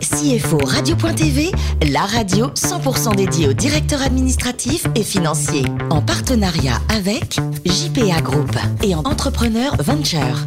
CFO Radio.tv, la radio 100% dédiée aux directeurs administratifs et financiers. En partenariat avec JPA Group et en Entrepreneur Venture.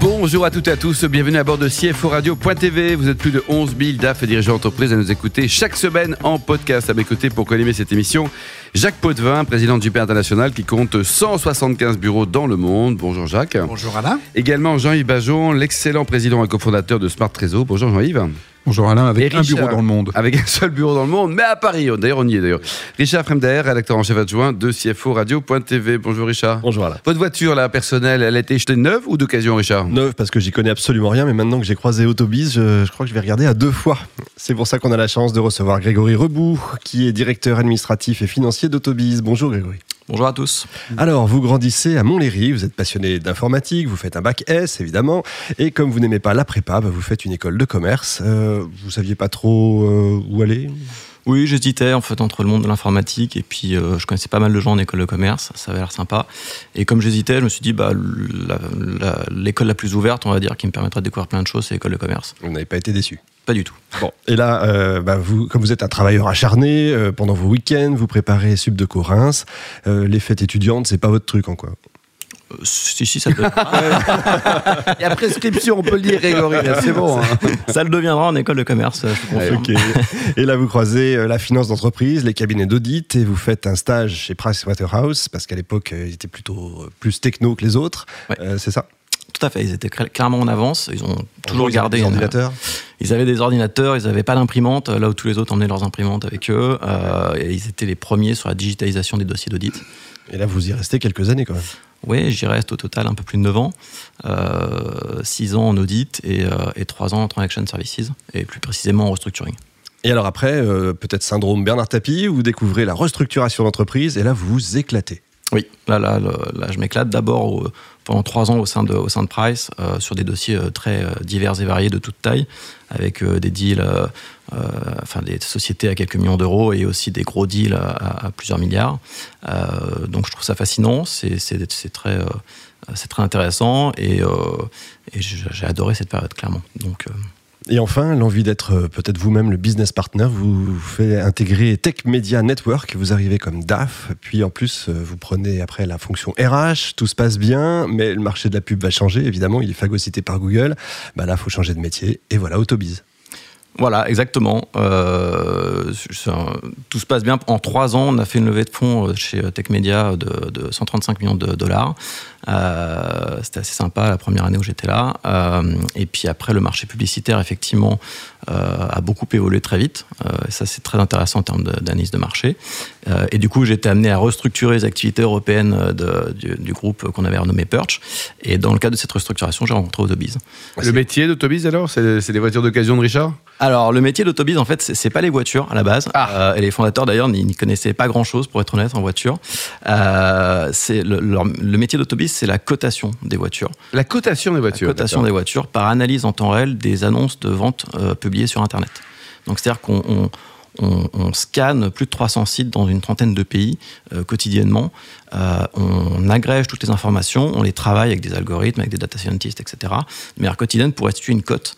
Bonjour à toutes et à tous, bienvenue à bord de CFO Radio.tv. Vous êtes plus de 11 000 DAF et dirigeants d'entreprise à nous écouter chaque semaine en podcast. À mes côtés pour co cette émission, Jacques Potvin, président du JP International qui compte 175 bureaux dans le monde. Bonjour Jacques. Bonjour Alain. Également Jean-Yves Bajon, l'excellent président et cofondateur de Smart Trésor. Bonjour Jean-Yves. Bonjour Alain, avec un bureau dans le monde. Avec un seul bureau dans le monde, mais à Paris. D'ailleurs, on y est d'ailleurs. Richard Fremder, rédacteur en chef adjoint de CFO Radio.tv. Bonjour Richard. Bonjour Alain. Votre voiture, la personnelle, elle a été achetée neuve ou d'occasion, Richard Neuve, parce que j'y connais absolument rien, mais maintenant que j'ai croisé Autobis, je, je, crois que je vais regarder à deux fois. C'est pour ça qu'on a la chance de recevoir Grégory Rebout, qui est directeur administratif et financier d'Autobis. Bonjour Grégory. Bonjour à tous. Alors, vous grandissez à Montlhéry, vous êtes passionné d'informatique, vous faites un bac S évidemment, et comme vous n'aimez pas la prépa, bah, vous faites une école de commerce. Euh, vous saviez pas trop euh, où aller? Oui, j'hésitais en fait entre le monde de l'informatique et puis euh, je connaissais pas mal de gens en école de commerce, ça avait l'air sympa. Et comme j'hésitais, je me suis dit bah l'école la, plus ouverte, on va dire, qui me permettrait de découvrir plein de choses, c'est l'école de commerce. Vous n'avez pas été déçu? Pas du tout. Bon, et là, euh, bah, vous, comme vous êtes un travailleur acharné, euh, pendant vos week-ends, vous préparez Sub de Corinthe. les fêtes étudiantes, c'est pas votre truc en quoi? Si, si, ça peut. Il y a prescription, on peut le dire, Grégory, c'est bon. Hein. Ça le deviendra en école de commerce, je okay. Et là, vous croisez euh, la finance d'entreprise, les cabinets d'audit, et vous faites un stage chez Pricewaterhouse, parce qu'à l'époque, euh, ils étaient plutôt euh, plus techno que les autres. c'est ça? Tout à fait, ils étaient clairement en avance. Ils ont toujours gardé des ordinateurs. Ils avaient des ordinateurs, ils n'avaient pas d'imprimante, là où tous les autres emmenaient leurs imprimantes avec eux. et ils étaient les premiers sur la digitalisation des dossiers d'audit. Et là, vous y restez quelques années quand même. Oui, j'y reste au total un peu plus de 9 ans, euh, 6 ans en audit et, euh, et 3 ans en transaction services, et plus précisément en restructuring. Et alors après, euh, peut-être syndrome Bernard Tapie, vous découvrez la restructuration d'entreprise et là vous vous éclatez. Oui, là, là, là, je m'éclate d'abord pendant trois ans au sein de, au sein de Price euh, sur des dossiers euh, très euh, divers et variés de toute taille, avec des deals, enfin des sociétés à quelques millions d'euros et aussi des gros deals à, plusieurs milliards. donc je trouve ça fascinant, c'est très, c'est très intéressant et, j'ai adoré cette période clairement. Donc et enfin, l'envie d'être euh, peut-être vous-même le business partner vous fait intégrer Tech Media Network. Vous arrivez comme DAF, puis en plus, euh, vous prenez après la fonction RH. Tout se passe bien, mais le marché de la pub va changer. Évidemment, il est phagocyté par Google. Bah là, il faut changer de métier. Et voilà, Autobiz. Voilà, exactement. Euh, tout se passe bien. En trois ans, on a fait une levée de fonds chez Tech Media de, de 135 millions de dollars. Euh, c'était assez sympa la première année où j'étais là. Euh, et puis après, le marché publicitaire, effectivement, euh, a beaucoup évolué très vite. et ça, c'est très intéressant en termes d'analyse de, marché. Et du coup, été amené à restructurer les activités européennes de, du, groupe qu'on avait renommé Perch. Et dans le cadre de cette restructuration, j'ai rencontré Autobiz. Le métier d'Autobiz, alors C'est des voitures d'occasion de Richard? Alors, le métier d'Autobiz, en fait, c'est pas les voitures à la base. Ah. et les fondateurs, d'ailleurs, n'y connaissaient pas grand-chose, pour être honnête, en voiture. c'est le, le métier d'Autobiz, c'est la cotation des voitures. La cotation des voitures. La cotation des voitures par analyse en temps réel des annonces de vente euh, publiées sur Internet. Donc c'est-à-dire qu'on on, scanne plus de 300 sites dans une trentaine de pays euh, quotidiennement. Euh, on agrège toutes les informations, on les travaille avec des algorithmes, avec des data scientists, etc. De manière quotidienne pour restituer une cote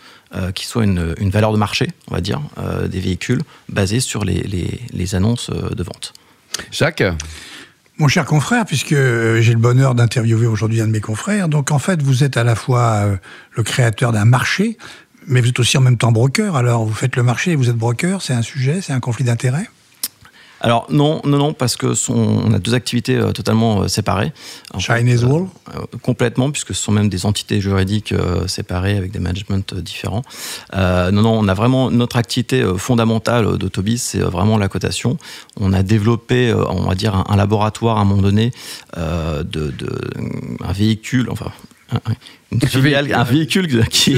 qui soit une, valeur de marché, on va dire, des véhicules basés sur les, les annonces de vente. Jacques? Mon cher confrère, puisque j'ai le bonheur d'interviewer aujourd'hui un de mes confrères, donc en fait vous êtes à la fois euh, le créateur d'un marché, mais vous êtes aussi en même temps broker. Alors vous faites le marché et vous êtes broker, c'est un sujet, c'est un conflit d'intérêts? Alors non, non, non, parce que on a deux activités euh, totalement euh, séparées. Chinese Wall euh, Complètement, puisque ce sont même des entités juridiques séparées avec des managements différents. non, non, on a vraiment notre activité fondamentale d'Autobis, c'est vraiment la cotation. On a développé, on va dire, un, laboratoire à un moment donné de, de un véhicule, enfin un véhicule qui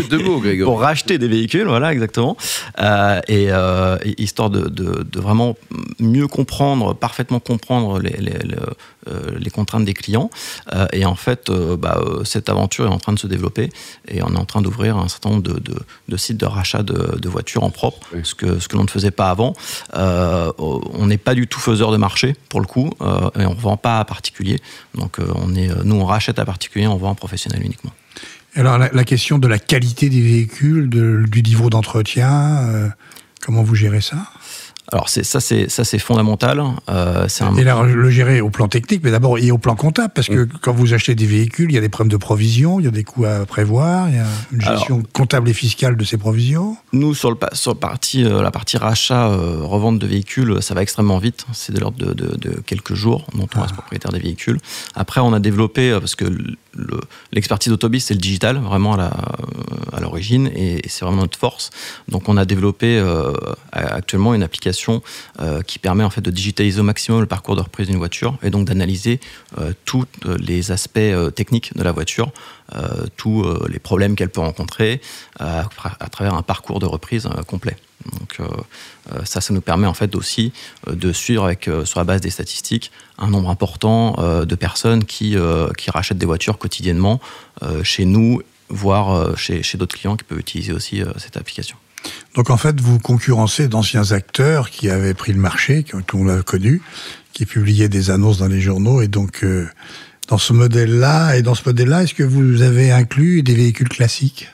pour racheter des véhicules, voilà exactement, euh, euh, et, histoire de, vraiment mieux comprendre, parfaitement comprendre les, les, euh, contraintes des clients. et en fait, bah, cette aventure est en train de se développer et on est en train d'ouvrir un certain nombre de, sites de rachat de, voitures en propre, ce que ce que l'on ne faisait pas avant. on n'est pas du tout faiseur de marché pour le coup, et on vend pas à particulier. Donc on est, nous on rachète à particulier, on vend à professionnel uniquement. Alors la, question de la qualité des véhicules, du niveau d'entretien, comment vous gérez ça? Alors c'est ça c'est ça c'est fondamental. Euh, un... Et là, le gérer au plan technique, mais d'abord et au plan comptable, parce que mm. quand vous achetez des véhicules, il y a des problèmes de provision, il y a des coûts à prévoir, il y a une gestion comptable et fiscale de ces provisions. Nous sur le sur partie euh, la partie rachat euh, revente de véhicules, ça va extrêmement vite. C'est de l'ordre de, de, de, quelques jours dont on reste ah. propriétaire des véhicules. Après, on a développé euh, parce que l'expertise d'autobis, c'est le digital, vraiment à l'origine, et, c'est vraiment notre force. Donc on a développé actuellement une application euh, qui permet en fait de digitaliser au maximum le parcours de reprise d'une voiture, et donc d'analyser euh, tous les aspects techniques de la voiture, tous les problèmes qu'elle peut rencontrer à, travers un parcours de reprise complet. Donc ça, ça nous permet en fait aussi de suivre sur la base des statistiques un nombre important de personnes qui, rachètent des voitures quotidiennement chez nous, voire chez d'autres clients qui peuvent utiliser aussi cette application. Donc en fait, vous concurrencez d'anciens acteurs qui avaient pris le marché, qu'on a connu, qui publiaient des annonces dans les journaux, et donc dans ce modèle-là, et dans ce modèle-là, est-ce que vous avez inclus des véhicules classiques?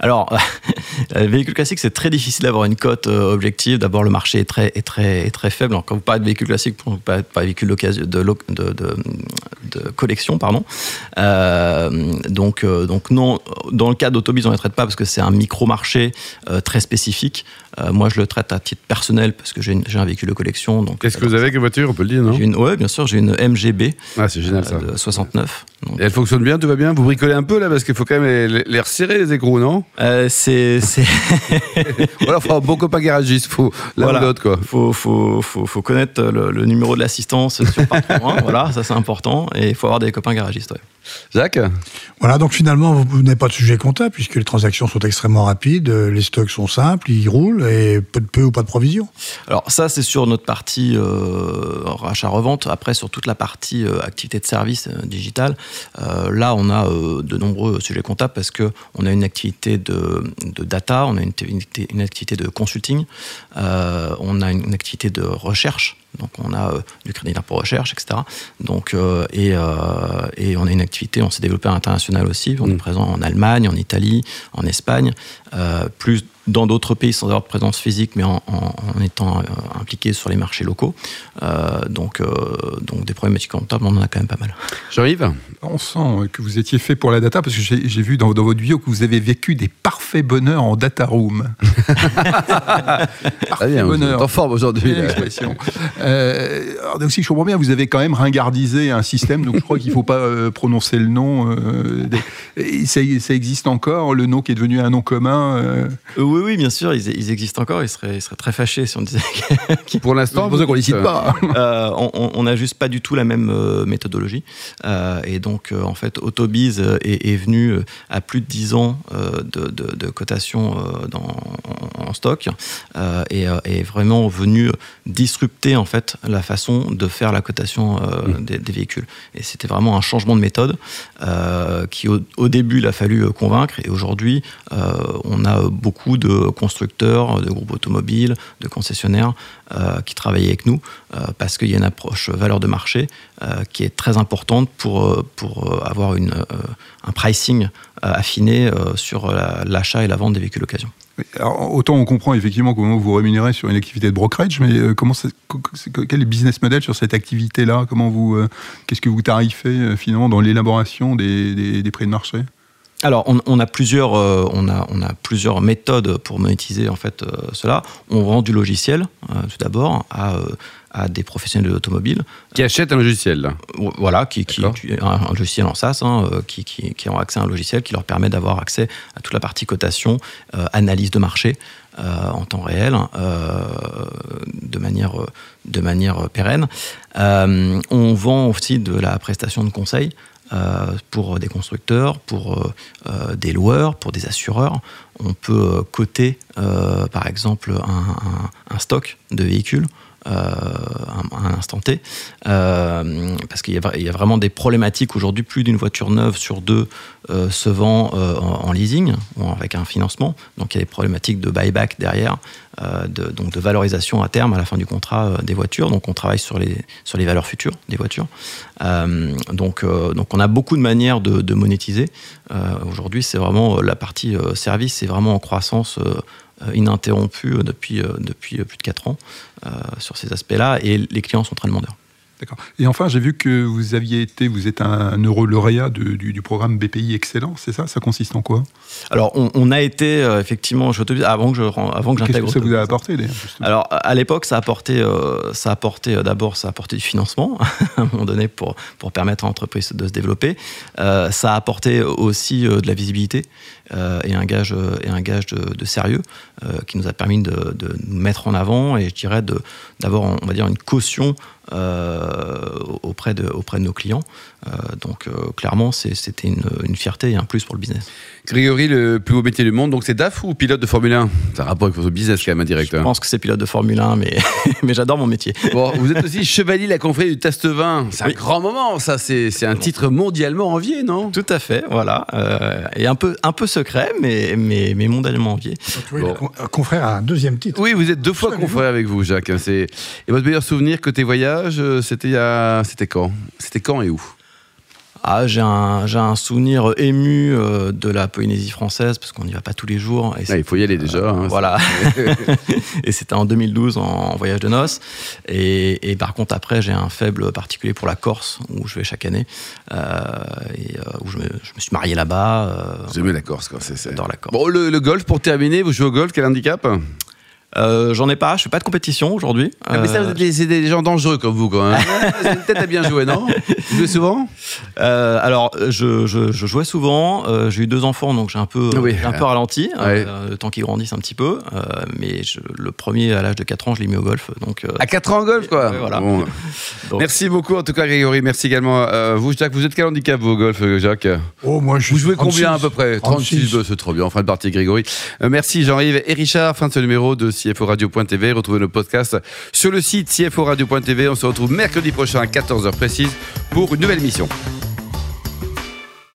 Alors, le véhicule classique, c'est très difficile d'avoir une cote euh, objective. D'abord, le marché est très, est très, est très faible. Alors, quand vous parlez de véhicule classique, vous parlez de véhicule de, de, de, de, collection, pardon. Euh, donc, euh, donc non, dans le cas d'autobus, on ne les traite pas parce que c'est un micro-marché très spécifique. moi, je le traite à titre personnel parce que j'ai un véhicule de collection. Qu'est-ce que vous avez avec voiture, on peut le dire, non? Oui, bien sûr, j'ai une MGB ah, c'est génial, ça. de 69. Et elle fonctionne bien, tout va bien? Vous bricolez un peu là parce qu'il faut quand même les, les resserrer les écrous, non? Euh, c'est. voilà, enfin, bon copain garagiste, faut l'un voilà. l'autre, quoi. Faut, faut, faut, faut connaître le, numéro de l'assistance sur parcours voilà, ça c'est important, et il faut avoir des copains garagistes, ouais. Jacques Voilà, donc finalement, vous n'avez pas de sujet comptable, puisque les transactions sont extrêmement rapides, les stocks sont simples, ils roulent, et peu, peu ou pas de provision. Alors, ça, c'est sur notre partie euh, rachat-revente. Après, sur toute la partie euh, activité de service euh, digital, euh, là, on a de nombreux sujets comptables parce qu'on a une activité de, data, on a une, une, activité de consulting, euh, on a une, activité de recherche. Donc on a euh, du crédit d'impôt recherche, etc. Donc euh, et, et, on a une activité, on s'est développé à l'international aussi. On est mm. présent en Allemagne, en Italie, en Espagne, plus dans d'autres pays sans avoir de présence physique, mais en, étant impliqué sur les marchés locaux. donc, donc des problématiques comptables, on en a quand même pas mal. J'arrive. On sent que vous étiez fait pour la data, parce que j'ai vu dans, dans, votre vidéo que vous avez vécu des parfaits bonheurs en data room. Parfait bien, bonheur. en forme aujourd'hui. Euh, donc si je comprends bien, vous avez quand même ringardisé un système, donc je crois qu'il ne faut pas euh, prononcer le nom. Euh, ça, existe encore, le nom qui est devenu un nom commun euh. Oui, oui, bien sûr, ils, existent encore. Ils seraient, très fâchés si on disait. Pour l'instant, ça qu'on les cite pas. on n'a juste pas du tout la même méthodologie. et donc, en fait, Autobiz est, venu à plus de 10 ans de, de, cotation dans, en stock et est vraiment venu disrupter en fait la façon de faire la cotation euh, mmh. des, véhicules. Et c'était vraiment un changement de méthode euh, qui au, début il a fallu euh, convaincre et aujourd'hui on a beaucoup de constructeurs, de groupes automobiles, de concessionnaires qui travaillent avec nous parce qu'il y a une approche valeur de marché qui est très importante pour, pour avoir une, un pricing affiné sur l'achat et la vente des véhicules d'occasion. Autant on comprend effectivement comment vous rémunérez sur une activité de brokerage, mais euh, comment quel est le business model sur cette activité-là? Comment vous, euh, qu'est-ce que vous tarifez euh, finalement dans l'élaboration des, des, prix de marché? Alors, on, a plusieurs, on, a, on a plusieurs méthodes pour monétiser en fait cela. On vend du logiciel, tout d'abord, à, à des professionnels de l'automobile. Qui achètent un logiciel là. Voilà, qui, qui, un, logiciel en SaaS, hein, euh, qui, qui, qui, ont accès à un logiciel qui leur permet d'avoir accès à toute la partie cotation, euh, analyse de marché euh, en temps réel, de manière, de manière pérenne. on vend aussi de la prestation de conseil. Pour des constructeurs, pour des loueurs, pour des assureurs. On peut coter, par exemple, un stock de véhicules à un instant T, parce qu'il y, a vraiment des problématiques aujourd'hui. Plus d'une voiture neuve sur deux se vend en, leasing ou avec un financement, donc il y a des problématiques de buyback derrière, de, donc de valorisation à terme à la fin du contrat des voitures. Donc on travaille sur les sur les valeurs futures des voitures. donc donc on a beaucoup de manières de, monétiser. aujourd'hui, c'est vraiment la partie service, c'est vraiment en croissance euh, ininterrompue depuis, euh, depuis plus de 4 ans euh, sur ces aspects-là, et les clients sont très demandeurs. D'accord. Et enfin, j'ai vu que vous aviez été, vous êtes un eurolauréat du, du, programme BPI Excellent, c'est ça? Ça consiste en quoi? Alors, on, a été effectivement, je te dis, avant que je avant que j'intègre. Qu'est-ce que ça vous a apporté d'ailleurs Alors, à l'époque, ça a apporté, ça apporté d'abord, ça a apporté du financement à un moment donné pour pour permettre à l'entreprise de se développer. ça a apporté aussi de la visibilité. Euh, et un gage, et un gage de, sérieux euh, qui nous a permis de, de, nous mettre en avant et je dirais d'avoir, on va dire, une caution euh, auprès, de, auprès de nos clients. Donc clairement, c'était une, une, fierté et un plus pour le business. Grégory, le plus beau métier du monde, donc c'est DAF ou pilote de Formule 1 C'est un rapport avec votre business quand même, un directeur. Je pense que c'est pilote de Formule 1, mais, mais j'adore mon métier. Bon, vous êtes aussi chevalier la confrérie du test 20. C'est un grand moment, ça. C'est un titre mondialement envié, non? Tout à fait, voilà. et un peu, un peu secret, mais, mais, mais mondialement envié. confrère a un deuxième titre. Oui, vous êtes deux fois confrère avec vous, Jacques. Hein, et votre meilleur souvenir côté voyage, euh, c'était c'était quand? C'était quand et où? Ah, j'ai un, un, souvenir ému euh, de la Polynésie française parce qu'on n'y va pas tous les jours. Et ah, il faut y aller déjà. Hein, voilà. et c'était en 2012 en, voyage de noces. Et, par contre, après, j'ai un faible particulier pour la Corse où je vais chaque année euh, et euh, où je me, je me, suis marié là-bas. Vous aimez la Corse, quoi. C'est, J'adore la Corse. Bon, le, le golf pour terminer, vous jouez au golf, quel handicap? Euh, j'en ai pas, je fais pas de compétition aujourd'hui. Ah, mais ça, vous êtes des, gens dangereux comme vous, quand même. vous avez peut-être à bien jouer, non? Vous jouez souvent? Euh, Alors, je, je, je, jouais souvent. Euh, j'ai eu deux enfants, donc j'ai un peu, un peu ralenti, euh, le temps qu'ils grandissent un petit peu. Euh, mais le premier, à l'âge de 4 ans, je l'ai mis au golf. Donc, à 4 ans au golf, quoi? voilà. Merci beaucoup, en tout cas, Grégory. Merci également. vous, Jacques, vous êtes quel handicap, vous, au golf, Jacques? Oh, moi, je Vous jouez combien à peu près? 36, 36 c'est trop bien. En fin de partie, Grégory. merci, Jean-Yves et Richard. Fin de ce numéro de CFO Radio.tv. Retrouvez nos podcasts sur le site cforadio.tv. On se retrouve mercredi prochain à 14h précise pour une nouvelle émission.